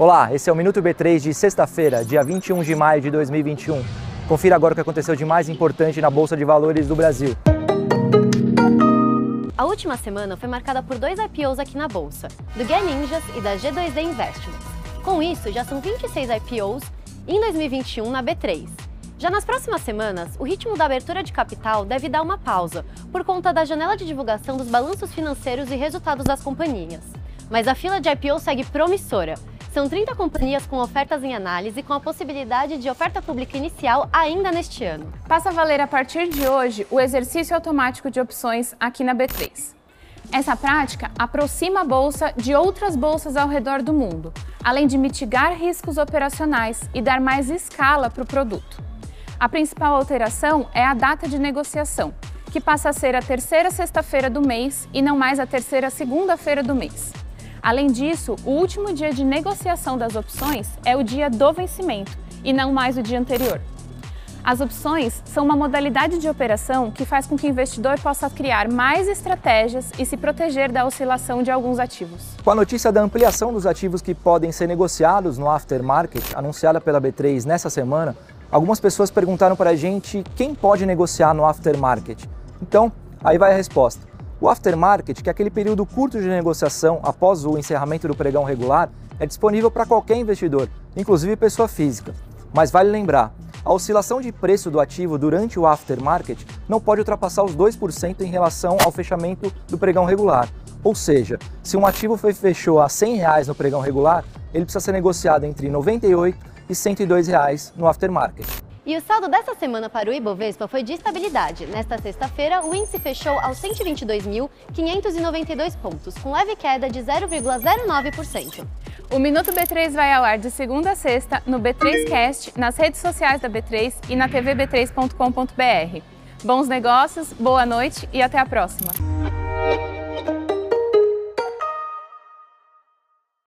Olá, esse é o Minuto B3 de sexta-feira, dia 21 de maio de 2021. Confira agora o que aconteceu de mais importante na Bolsa de Valores do Brasil. A última semana foi marcada por dois IPOs aqui na Bolsa, do Ninjas e da G2D Investments. Com isso, já são 26 IPOs em 2021 na B3. Já nas próximas semanas, o ritmo da abertura de capital deve dar uma pausa, por conta da janela de divulgação dos balanços financeiros e resultados das companhias. Mas a fila de IPO segue promissora. São 30 companhias com ofertas em análise, com a possibilidade de oferta pública inicial ainda neste ano. Passa a valer a partir de hoje o exercício automático de opções aqui na B3. Essa prática aproxima a bolsa de outras bolsas ao redor do mundo, além de mitigar riscos operacionais e dar mais escala para o produto. A principal alteração é a data de negociação, que passa a ser a terceira sexta-feira do mês e não mais a terceira segunda-feira do mês. Além disso, o último dia de negociação das opções é o dia do vencimento e não mais o dia anterior. As opções são uma modalidade de operação que faz com que o investidor possa criar mais estratégias e se proteger da oscilação de alguns ativos. Com a notícia da ampliação dos ativos que podem ser negociados no aftermarket, anunciada pela B3 nessa semana, algumas pessoas perguntaram para a gente quem pode negociar no aftermarket. Então, aí vai a resposta. O aftermarket, que é aquele período curto de negociação após o encerramento do pregão regular, é disponível para qualquer investidor, inclusive pessoa física. Mas vale lembrar, a oscilação de preço do ativo durante o aftermarket não pode ultrapassar os 2% em relação ao fechamento do pregão regular. Ou seja, se um ativo fechou a 100 reais no pregão regular, ele precisa ser negociado entre R$ 98 e 102 reais no aftermarket. E o saldo dessa semana para o Ibovespa foi de estabilidade. Nesta sexta-feira, o índice fechou aos 122.592 pontos, com leve queda de 0,09%. O Minuto B3 vai ao ar de segunda a sexta no B3Cast, nas redes sociais da B3 e na tvb3.com.br. Bons negócios, boa noite e até a próxima!